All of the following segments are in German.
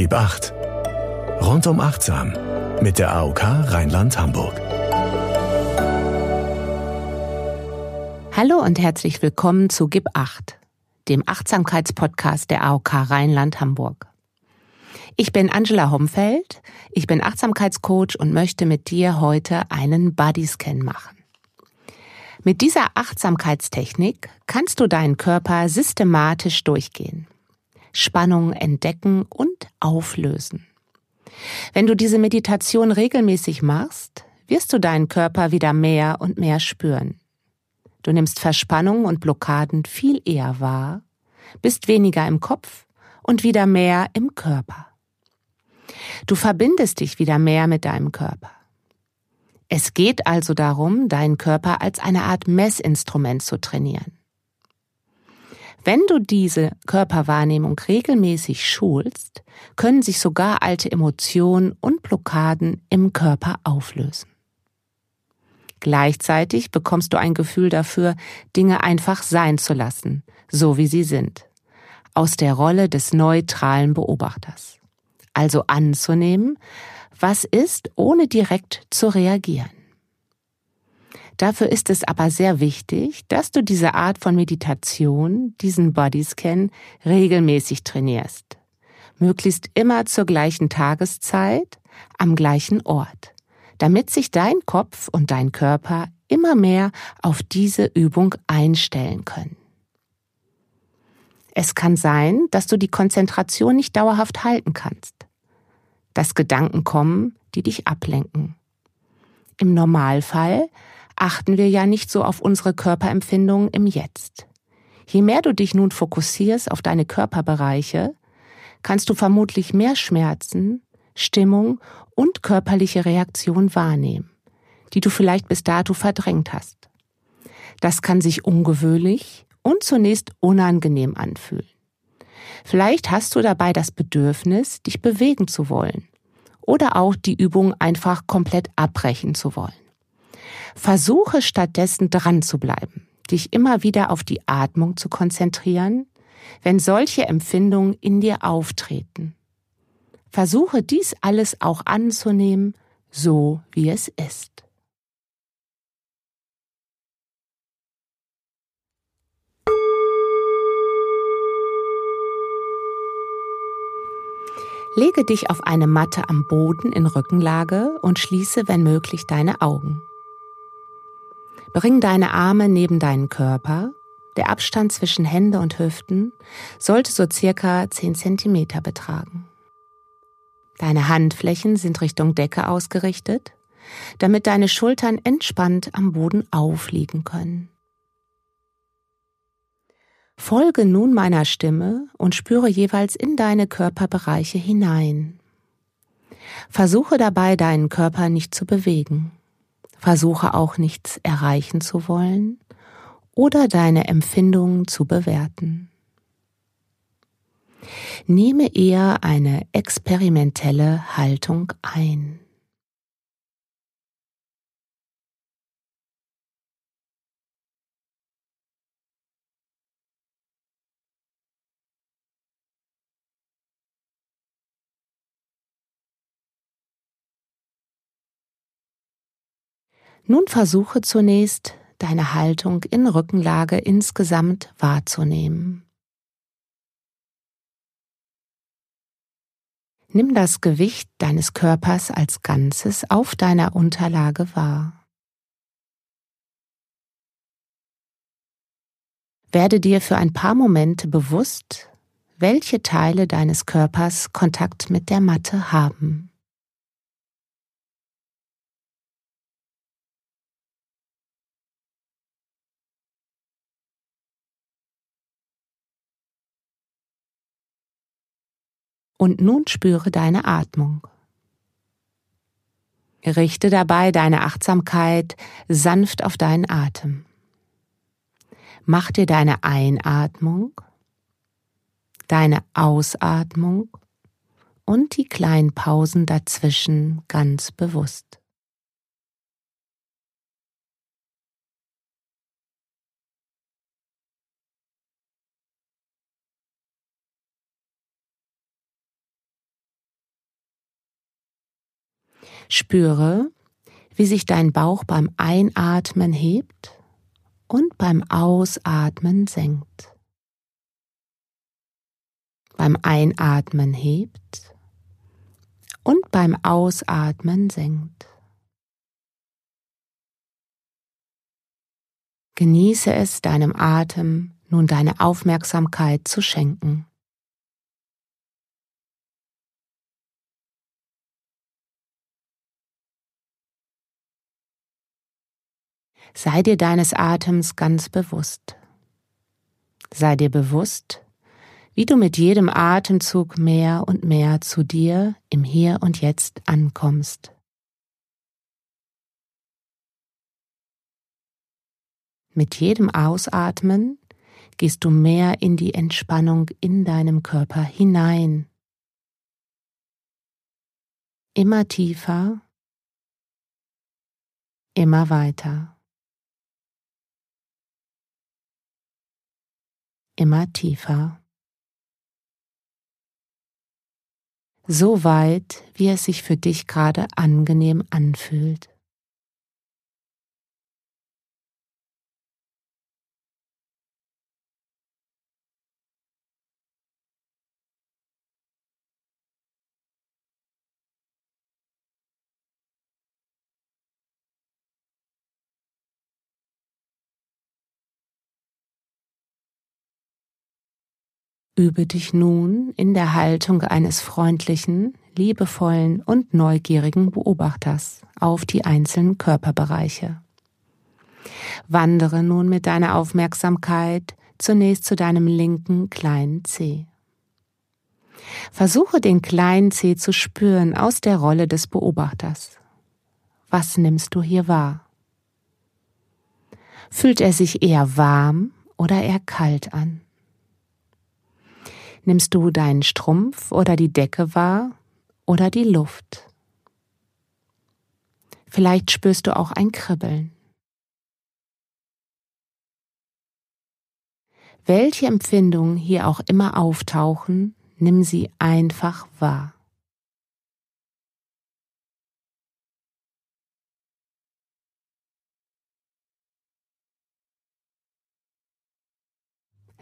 Gib acht. Rundum achtsam mit der AOK Rheinland-Hamburg. Hallo und herzlich willkommen zu Gib acht, dem Achtsamkeitspodcast der AOK Rheinland-Hamburg. Ich bin Angela Homfeld, ich bin Achtsamkeitscoach und möchte mit dir heute einen Bodyscan machen. Mit dieser Achtsamkeitstechnik kannst du deinen Körper systematisch durchgehen, Spannung entdecken und auflösen. Wenn du diese Meditation regelmäßig machst, wirst du deinen Körper wieder mehr und mehr spüren. Du nimmst Verspannungen und Blockaden viel eher wahr, bist weniger im Kopf und wieder mehr im Körper. Du verbindest dich wieder mehr mit deinem Körper. Es geht also darum, deinen Körper als eine Art Messinstrument zu trainieren. Wenn du diese Körperwahrnehmung regelmäßig schulst, können sich sogar alte Emotionen und Blockaden im Körper auflösen. Gleichzeitig bekommst du ein Gefühl dafür, Dinge einfach sein zu lassen, so wie sie sind, aus der Rolle des neutralen Beobachters. Also anzunehmen, was ist, ohne direkt zu reagieren. Dafür ist es aber sehr wichtig, dass du diese Art von Meditation, diesen Bodyscan, regelmäßig trainierst. Möglichst immer zur gleichen Tageszeit, am gleichen Ort, damit sich dein Kopf und dein Körper immer mehr auf diese Übung einstellen können. Es kann sein, dass du die Konzentration nicht dauerhaft halten kannst dass Gedanken kommen, die dich ablenken. Im Normalfall achten wir ja nicht so auf unsere Körperempfindungen im Jetzt. Je mehr du dich nun fokussierst auf deine Körperbereiche, kannst du vermutlich mehr Schmerzen, Stimmung und körperliche Reaktion wahrnehmen, die du vielleicht bis dato verdrängt hast. Das kann sich ungewöhnlich und zunächst unangenehm anfühlen. Vielleicht hast du dabei das Bedürfnis, dich bewegen zu wollen oder auch die Übung einfach komplett abbrechen zu wollen. Versuche stattdessen dran zu bleiben, dich immer wieder auf die Atmung zu konzentrieren, wenn solche Empfindungen in dir auftreten. Versuche dies alles auch anzunehmen, so wie es ist. Lege dich auf eine Matte am Boden in Rückenlage und schließe, wenn möglich, deine Augen. Bring deine Arme neben deinen Körper. Der Abstand zwischen Hände und Hüften sollte so circa 10 cm betragen. Deine Handflächen sind Richtung Decke ausgerichtet, damit deine Schultern entspannt am Boden aufliegen können. Folge nun meiner Stimme und spüre jeweils in deine Körperbereiche hinein. Versuche dabei deinen Körper nicht zu bewegen. Versuche auch nichts erreichen zu wollen oder deine Empfindungen zu bewerten. Nehme eher eine experimentelle Haltung ein. Nun versuche zunächst, deine Haltung in Rückenlage insgesamt wahrzunehmen. Nimm das Gewicht deines Körpers als Ganzes auf deiner Unterlage wahr. Werde dir für ein paar Momente bewusst, welche Teile deines Körpers Kontakt mit der Matte haben. Und nun spüre deine Atmung. Richte dabei deine Achtsamkeit sanft auf deinen Atem. Mach dir deine Einatmung, deine Ausatmung und die kleinen Pausen dazwischen ganz bewusst. Spüre, wie sich dein Bauch beim Einatmen hebt und beim Ausatmen senkt. Beim Einatmen hebt und beim Ausatmen senkt. Genieße es, deinem Atem nun deine Aufmerksamkeit zu schenken. Sei dir deines Atems ganz bewusst. Sei dir bewusst, wie du mit jedem Atemzug mehr und mehr zu dir im Hier und Jetzt ankommst. Mit jedem Ausatmen gehst du mehr in die Entspannung in deinem Körper hinein. Immer tiefer, immer weiter. Immer tiefer. So weit, wie es sich für dich gerade angenehm anfühlt. Übe dich nun in der Haltung eines freundlichen, liebevollen und neugierigen Beobachters auf die einzelnen Körperbereiche. Wandere nun mit deiner Aufmerksamkeit zunächst zu deinem linken kleinen Zeh. Versuche den kleinen Zeh zu spüren aus der Rolle des Beobachters. Was nimmst du hier wahr? Fühlt er sich eher warm oder eher kalt an? Nimmst du deinen Strumpf oder die Decke wahr oder die Luft? Vielleicht spürst du auch ein Kribbeln. Welche Empfindungen hier auch immer auftauchen, nimm sie einfach wahr.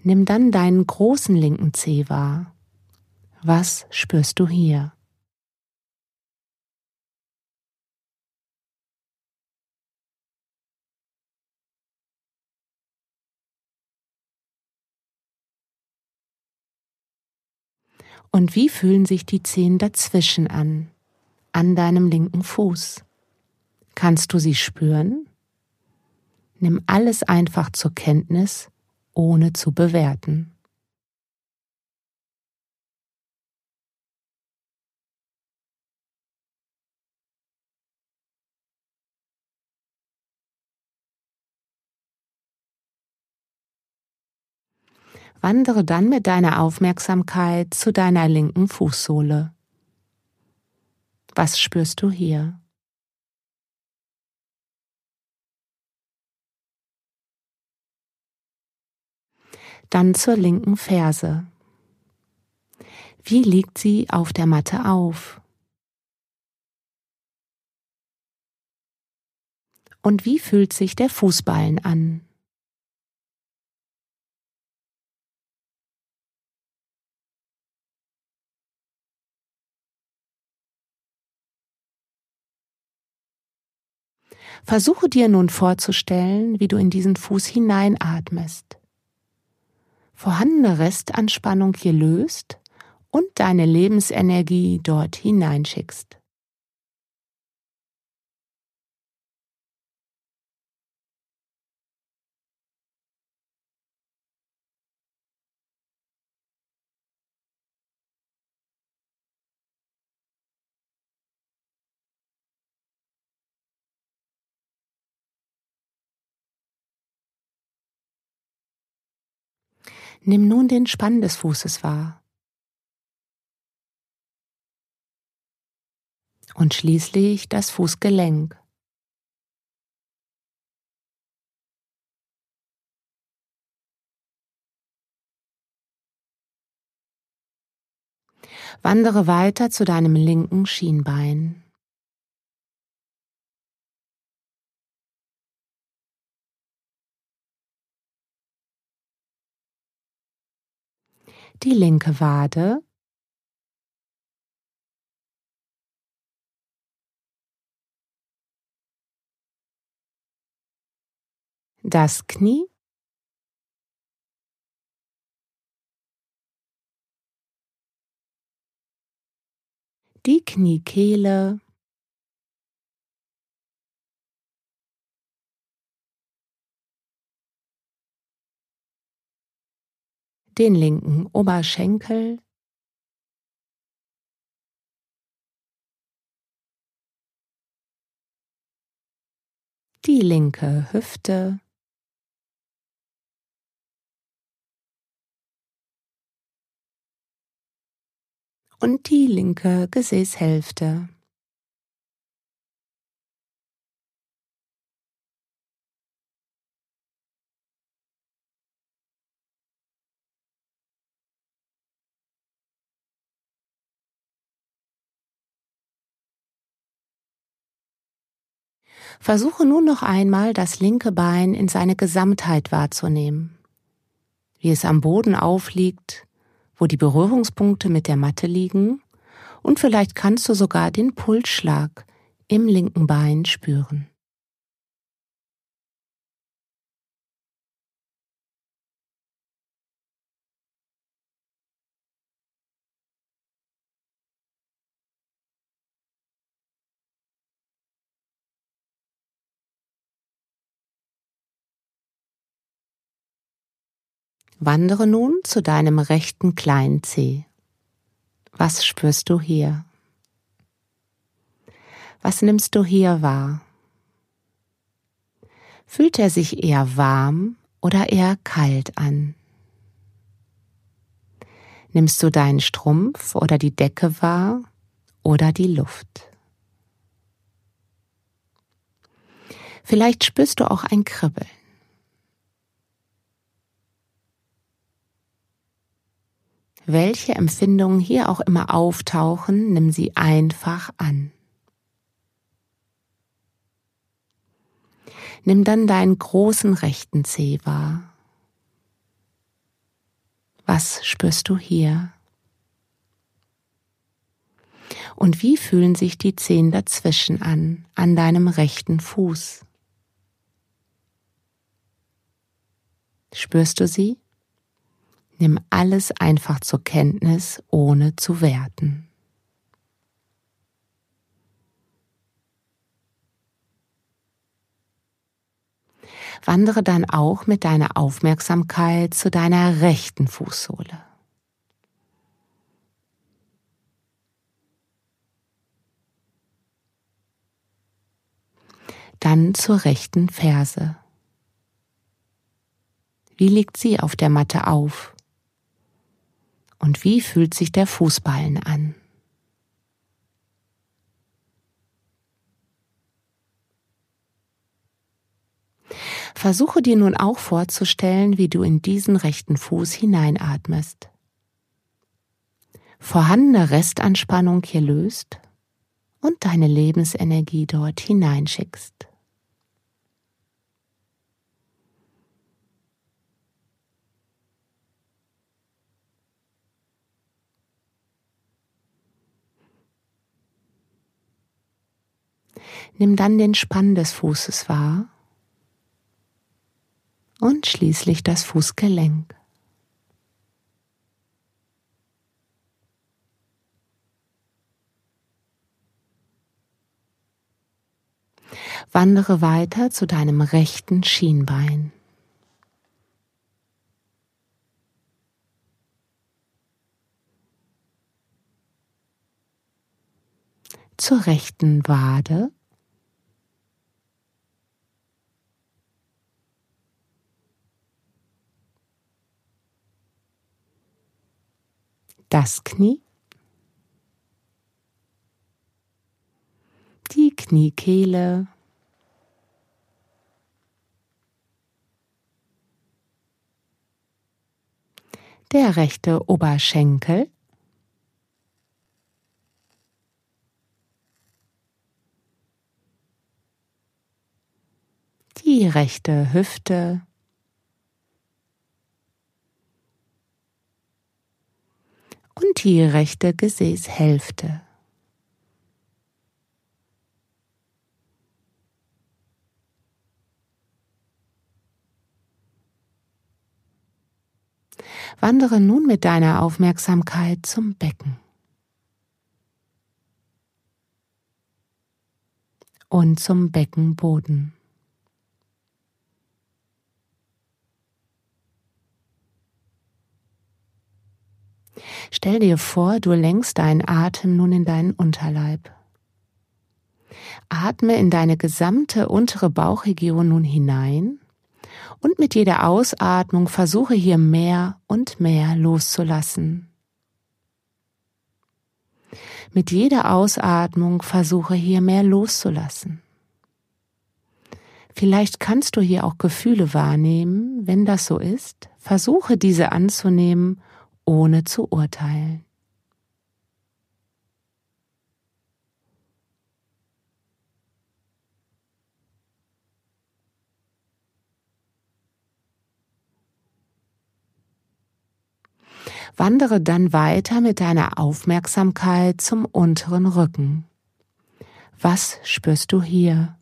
Nimm dann deinen großen linken Zeh wahr. Was spürst du hier? Und wie fühlen sich die Zehen dazwischen an, an deinem linken Fuß? Kannst du sie spüren? Nimm alles einfach zur Kenntnis ohne zu bewerten. Wandere dann mit deiner Aufmerksamkeit zu deiner linken Fußsohle. Was spürst du hier? Dann zur linken Ferse. Wie liegt sie auf der Matte auf? Und wie fühlt sich der Fußballen an? Versuche dir nun vorzustellen, wie du in diesen Fuß hineinatmest vorhandene Restanspannung hier löst und deine Lebensenergie dort hineinschickst. Nimm nun den Spann des Fußes wahr. Und schließlich das Fußgelenk. Wandere weiter zu deinem linken Schienbein. Die linke Wade, das Knie, die Kniekehle, den linken Oberschenkel, die linke Hüfte, und die linke Gesäßhälfte. Versuche nun noch einmal das linke Bein in seine Gesamtheit wahrzunehmen, wie es am Boden aufliegt, wo die Berührungspunkte mit der Matte liegen und vielleicht kannst du sogar den Pulsschlag im linken Bein spüren. Wandere nun zu deinem rechten kleinen Zeh. Was spürst du hier? Was nimmst du hier wahr? Fühlt er sich eher warm oder eher kalt an? Nimmst du deinen Strumpf oder die Decke wahr oder die Luft? Vielleicht spürst du auch ein Kribbeln. Welche Empfindungen hier auch immer auftauchen, nimm sie einfach an. Nimm dann deinen großen rechten Zeh wahr. Was spürst du hier? Und wie fühlen sich die Zehen dazwischen an, an deinem rechten Fuß? Spürst du sie? Nimm alles einfach zur Kenntnis, ohne zu werten. Wandere dann auch mit deiner Aufmerksamkeit zu deiner rechten Fußsohle. Dann zur rechten Ferse. Wie liegt sie auf der Matte auf? Und wie fühlt sich der Fußballen an? Versuche dir nun auch vorzustellen, wie du in diesen rechten Fuß hineinatmest. Vorhandene Restanspannung hier löst und deine Lebensenergie dort hineinschickst. Nimm dann den Spann des Fußes wahr und schließlich das Fußgelenk. Wandere weiter zu deinem rechten Schienbein. Zur rechten Wade. Das Knie, die Kniekehle, der rechte Oberschenkel, die rechte Hüfte, und die rechte Gesäßhälfte. Wandere nun mit deiner Aufmerksamkeit zum Becken. Und zum Beckenboden. Stell dir vor, du lenkst deinen Atem nun in deinen Unterleib. Atme in deine gesamte untere Bauchregion nun hinein und mit jeder Ausatmung versuche hier mehr und mehr loszulassen. Mit jeder Ausatmung versuche hier mehr loszulassen. Vielleicht kannst du hier auch Gefühle wahrnehmen. Wenn das so ist, versuche diese anzunehmen, ohne zu urteilen. Wandere dann weiter mit deiner Aufmerksamkeit zum unteren Rücken. Was spürst du hier?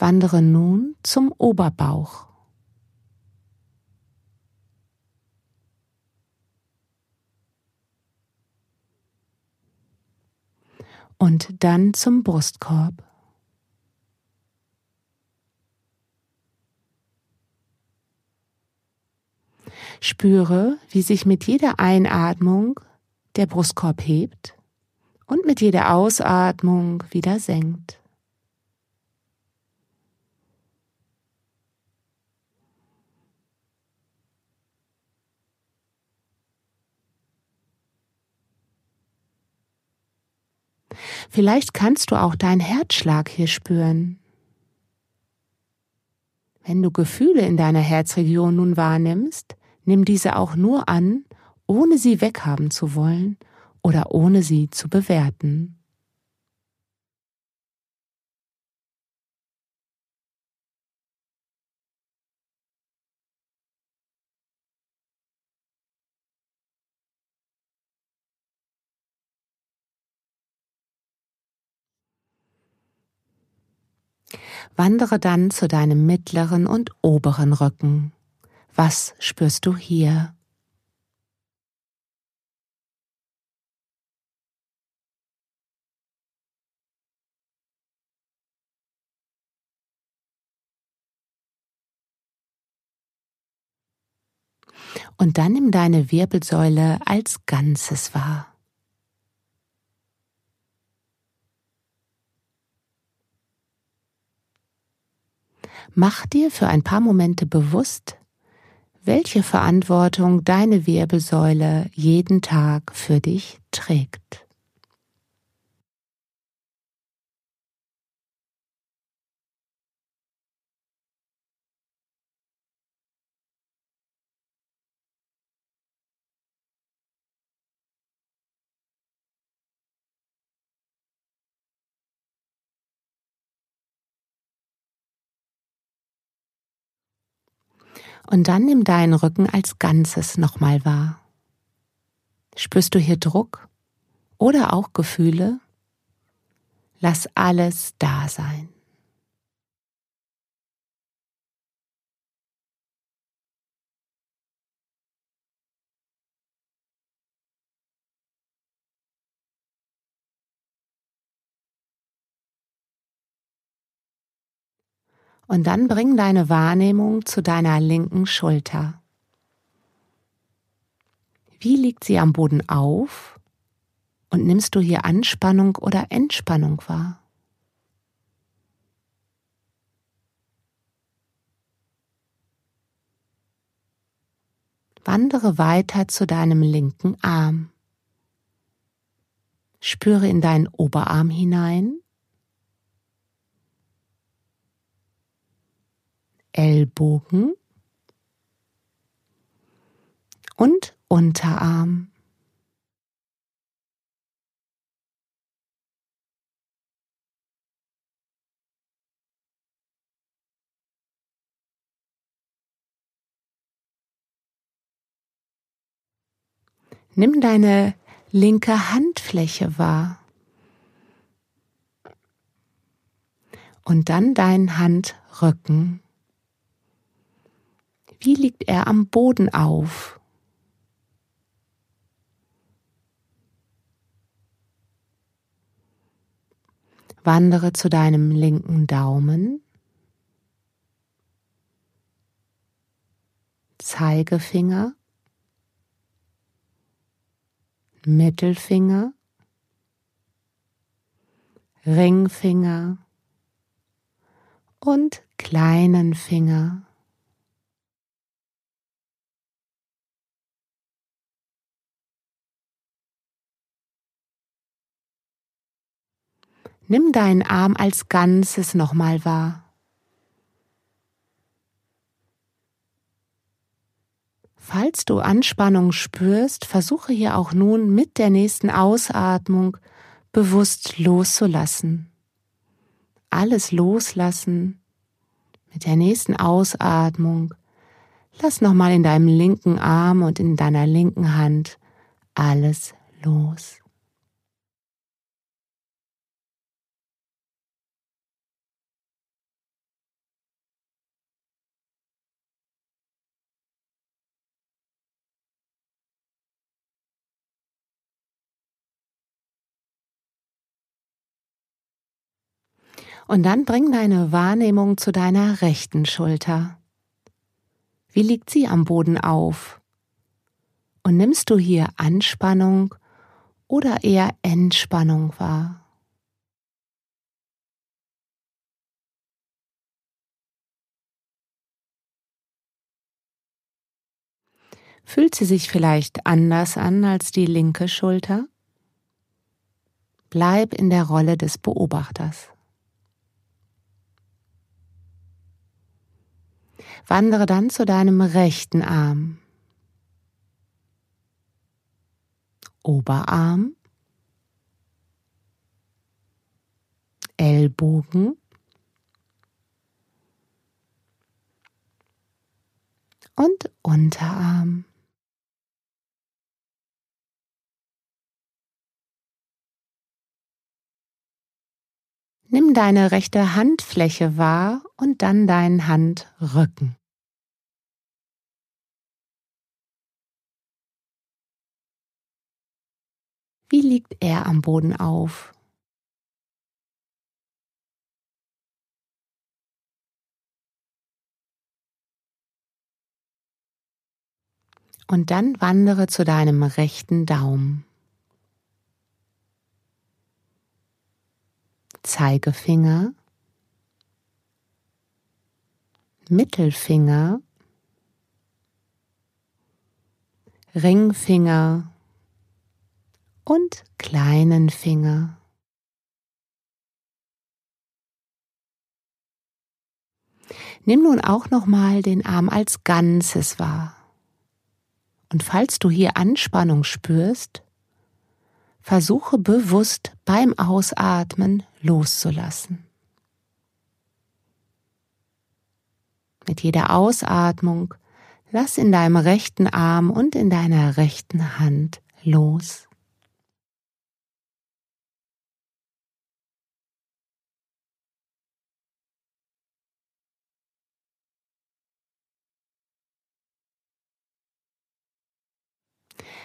Wandere nun zum Oberbauch. Und dann zum Brustkorb. Spüre, wie sich mit jeder Einatmung der Brustkorb hebt und mit jeder Ausatmung wieder senkt. Vielleicht kannst du auch deinen Herzschlag hier spüren. Wenn du Gefühle in deiner Herzregion nun wahrnimmst, nimm diese auch nur an, ohne sie weghaben zu wollen oder ohne sie zu bewerten. Wandere dann zu deinem mittleren und oberen Rücken. Was spürst du hier? Und dann nimm deine Wirbelsäule als Ganzes wahr. Mach dir für ein paar Momente bewusst, welche Verantwortung deine Wirbelsäule jeden Tag für dich trägt. Und dann nimm deinen Rücken als Ganzes nochmal wahr. Spürst du hier Druck oder auch Gefühle? Lass alles da sein. Und dann bring deine Wahrnehmung zu deiner linken Schulter. Wie liegt sie am Boden auf? Und nimmst du hier Anspannung oder Entspannung wahr? Wandere weiter zu deinem linken Arm. Spüre in deinen Oberarm hinein Ellbogen und Unterarm. Nimm deine linke Handfläche wahr. Und dann dein Handrücken. Wie liegt er am Boden auf? Wandere zu deinem linken Daumen, Zeigefinger, Mittelfinger, Ringfinger und kleinen Finger. Nimm deinen Arm als Ganzes nochmal wahr. Falls du Anspannung spürst, versuche hier auch nun mit der nächsten Ausatmung bewusst loszulassen. Alles loslassen. Mit der nächsten Ausatmung lass nochmal in deinem linken Arm und in deiner linken Hand alles los. Und dann bring deine Wahrnehmung zu deiner rechten Schulter. Wie liegt sie am Boden auf? Und nimmst du hier Anspannung oder eher Entspannung wahr? Fühlt sie sich vielleicht anders an als die linke Schulter? Bleib in der Rolle des Beobachters. Wandere dann zu deinem rechten Arm. Oberarm, Ellbogen und Unterarm. Nimm deine rechte Handfläche wahr und dann deinen Handrücken. Wie liegt er am Boden auf? Und dann wandere zu deinem rechten Daumen. Zeigefinger, Mittelfinger, Ringfinger und kleinen Finger. Nimm nun auch nochmal den Arm als Ganzes wahr. Und falls du hier Anspannung spürst, versuche bewusst beim Ausatmen loszulassen. Mit jeder Ausatmung lass in deinem rechten Arm und in deiner rechten Hand los.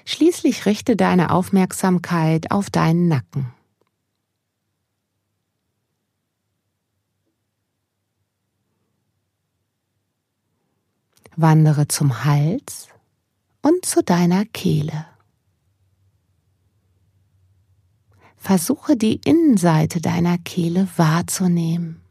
Schließlich richte deine Aufmerksamkeit auf deinen Nacken. Wandere zum Hals und zu deiner Kehle. Versuche die Innenseite deiner Kehle wahrzunehmen.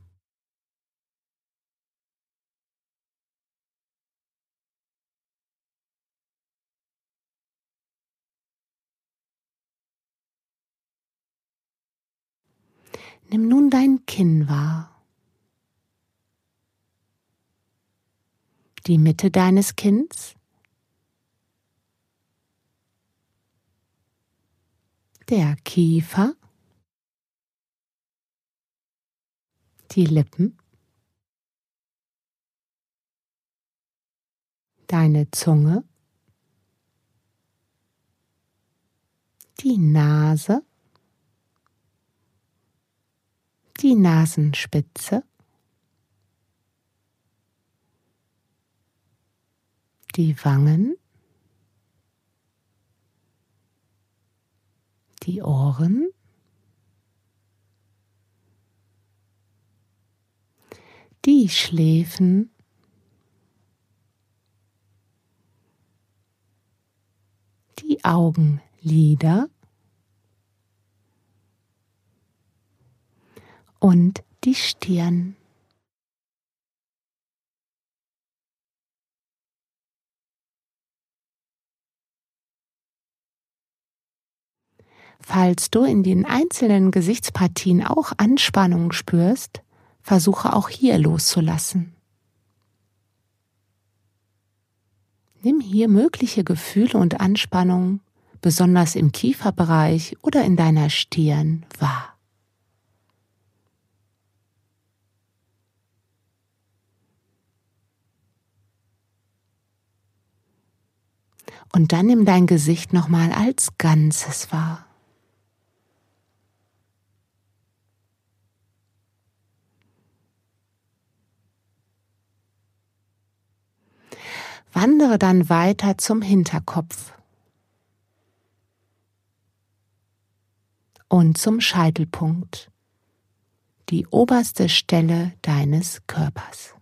Nimm nun dein Kinn wahr. Die Mitte deines Kinns. Der Kiefer. Die Lippen. Deine Zunge. Die Nase die Nasenspitze, die Wangen, die Ohren, die Schläfen, die Augenlider und die Stirn. Falls du in den einzelnen Gesichtspartien auch Anspannung spürst, versuche auch hier loszulassen. Nimm hier mögliche Gefühle und Anspannung, besonders im Kieferbereich oder in deiner Stirn, wahr. Und dann nimm dein Gesicht nochmal als Ganzes wahr. Wandere dann weiter zum Hinterkopf und zum Scheitelpunkt, die oberste Stelle deines Körpers.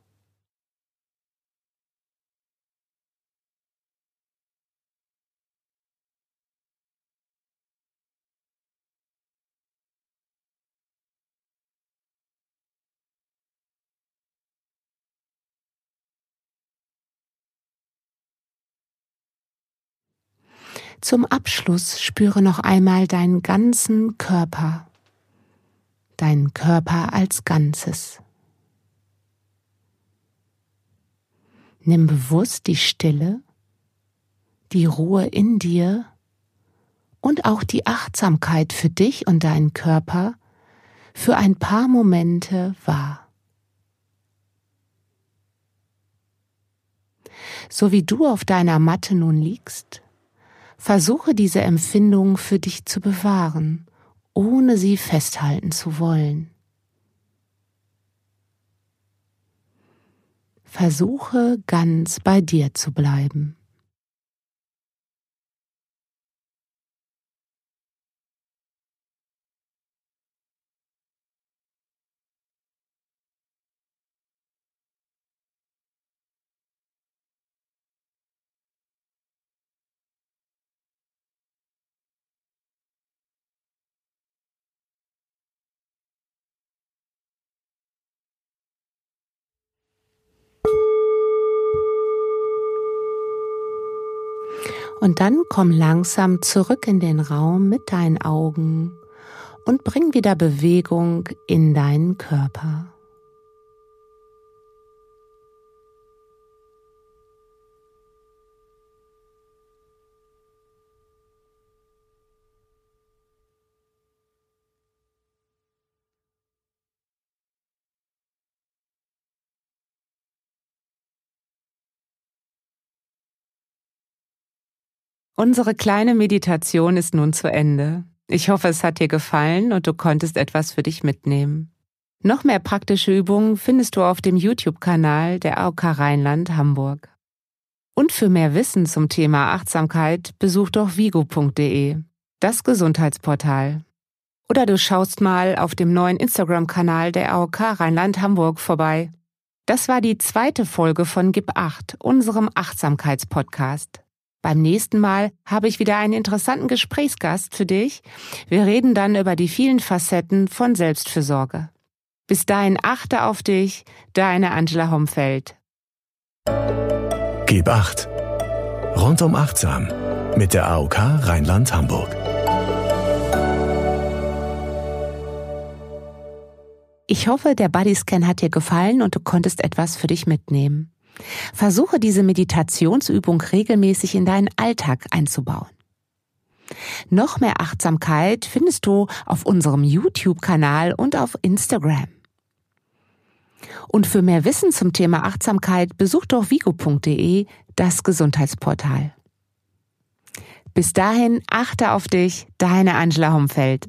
Zum Abschluss spüre noch einmal deinen ganzen Körper, deinen Körper als Ganzes. Nimm bewusst die Stille, die Ruhe in dir und auch die Achtsamkeit für dich und deinen Körper für ein paar Momente wahr. So wie du auf deiner Matte nun liegst, Versuche diese Empfindung für dich zu bewahren, ohne sie festhalten zu wollen. Versuche ganz bei dir zu bleiben. Und dann komm langsam zurück in den Raum mit deinen Augen und bring wieder Bewegung in deinen Körper. Unsere kleine Meditation ist nun zu Ende. Ich hoffe, es hat dir gefallen und du konntest etwas für dich mitnehmen. Noch mehr praktische Übungen findest du auf dem YouTube-Kanal der AOK Rheinland Hamburg. Und für mehr Wissen zum Thema Achtsamkeit besuch doch vigo.de, das Gesundheitsportal. Oder du schaust mal auf dem neuen Instagram-Kanal der AOK Rheinland Hamburg vorbei. Das war die zweite Folge von Gib Acht, unserem Achtsamkeitspodcast. Beim nächsten Mal habe ich wieder einen interessanten Gesprächsgast für dich. Wir reden dann über die vielen Facetten von Selbstfürsorge. Bis dahin achte auf dich, deine Angela Homfeld. Gib acht. Rundum achtsam mit der AOK Rheinland-Hamburg. Ich hoffe, der Bodyscan hat dir gefallen und du konntest etwas für dich mitnehmen. Versuche diese Meditationsübung regelmäßig in deinen Alltag einzubauen. Noch mehr Achtsamkeit findest du auf unserem YouTube-Kanal und auf Instagram. Und für mehr Wissen zum Thema Achtsamkeit besuch doch vigo.de, das Gesundheitsportal. Bis dahin achte auf dich, deine Angela Homfeld.